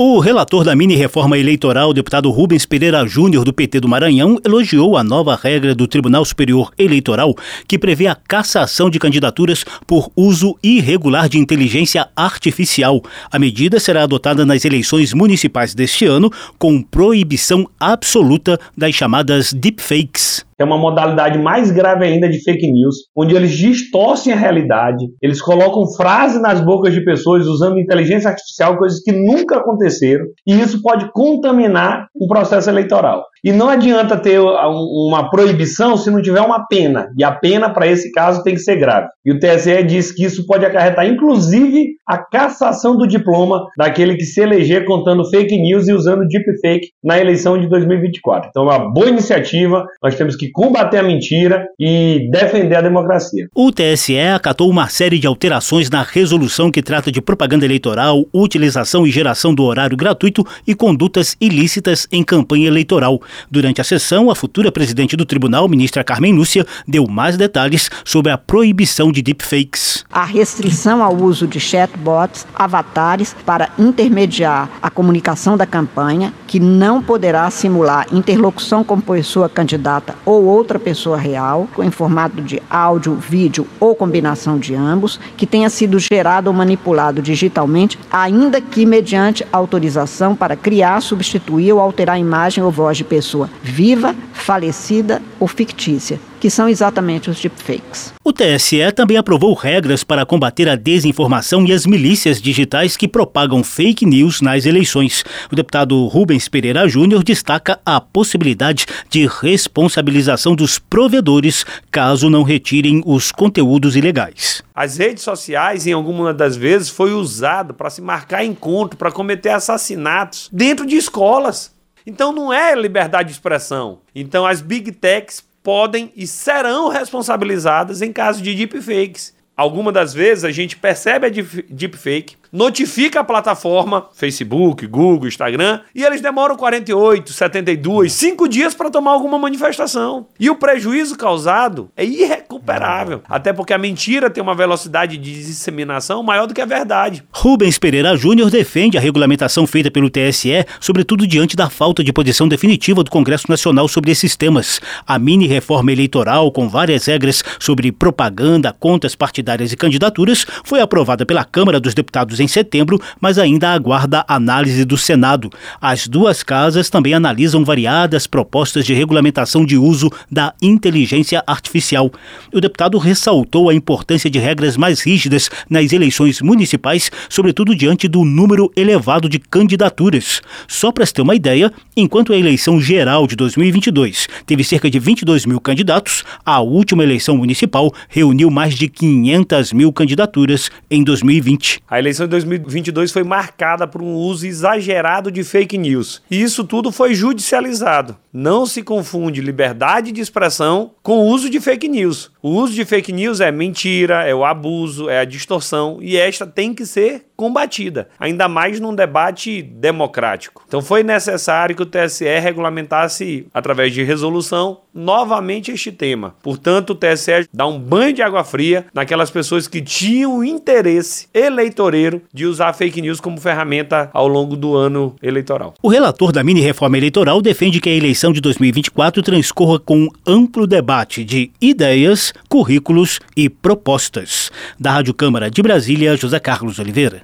O relator da mini-reforma eleitoral, deputado Rubens Pereira Júnior, do PT do Maranhão, elogiou a nova regra do Tribunal Superior Eleitoral que prevê a cassação de candidaturas por uso irregular de inteligência artificial. A medida será adotada nas eleições municipais deste ano, com proibição absoluta das chamadas deepfakes é uma modalidade mais grave ainda de fake news, onde eles distorcem a realidade, eles colocam frases nas bocas de pessoas usando inteligência artificial, coisas que nunca aconteceram, e isso pode contaminar o processo eleitoral. E não adianta ter uma proibição se não tiver uma pena, e a pena para esse caso tem que ser grave. E o TSE diz que isso pode acarretar, inclusive, a cassação do diploma daquele que se eleger contando fake news e usando deepfake na eleição de 2024. Então, é uma boa iniciativa, nós temos que combater a mentira e defender a democracia. O TSE acatou uma série de alterações na resolução que trata de propaganda eleitoral, utilização e geração do horário gratuito e condutas ilícitas em campanha eleitoral. Durante a sessão, a futura presidente do tribunal, ministra Carmen Lúcia, deu mais detalhes sobre a proibição de deepfakes. A restrição ao uso de chatbots, avatares para intermediar a comunicação da campanha, que não poderá simular interlocução com pessoa candidata ou ou outra pessoa real, em formato de áudio, vídeo ou combinação de ambos, que tenha sido gerado ou manipulado digitalmente, ainda que mediante autorização para criar, substituir ou alterar a imagem ou voz de pessoa viva, falecida ou fictícia que são exatamente os deepfakes. O TSE também aprovou regras para combater a desinformação e as milícias digitais que propagam fake news nas eleições. O deputado Rubens Pereira Júnior destaca a possibilidade de responsabilização dos provedores caso não retirem os conteúdos ilegais. As redes sociais, em alguma das vezes, foi usado para se marcar encontro, para cometer assassinatos dentro de escolas. Então não é liberdade de expressão. Então as big techs podem e serão responsabilizadas em caso de deepfakes. Algumas das vezes a gente percebe a deepfake, notifica a plataforma, Facebook, Google, Instagram, e eles demoram 48, 72, 5 dias para tomar alguma manifestação. E o prejuízo causado é irrecuperável, até porque a mentira tem uma velocidade de disseminação maior do que a verdade. Rubens Pereira Júnior defende a regulamentação feita pelo TSE, sobretudo diante da falta de posição definitiva do Congresso Nacional sobre esses temas. A mini reforma eleitoral, com várias regras sobre propaganda, contas partidárias e candidaturas, foi aprovada pela Câmara dos Deputados em setembro, mas ainda aguarda análise do Senado. As duas casas também analisam variadas propostas de regulamentação de uso da inteligência artificial. O deputado ressaltou a importância de regras mais rígidas nas eleições municipais, sobretudo diante do número elevado de candidaturas. Só para se ter uma ideia, enquanto a eleição geral de 2022 teve cerca de 22 mil candidatos, a última eleição municipal reuniu mais de 500 mil candidaturas em 2020. A eleição de 2022 foi marcada por um uso exagerado de fake news. E isso tudo foi judicializado. Não se confunde liberdade de expressão com o uso de fake news. O uso de fake news é mentira, é o abuso, é a distorção e esta tem que ser combatida, ainda mais num debate democrático. Então foi necessário que o TSE regulamentasse através de resolução novamente este tema. Portanto, o TSE dá um banho de água fria naquelas pessoas que tinham interesse eleitoreiro de usar fake news como ferramenta ao longo do ano eleitoral. O relator da mini reforma eleitoral defende que a eleição de 2024 transcorra com um amplo debate de ideias, currículos e propostas. Da Rádio Câmara de Brasília, José Carlos Oliveira.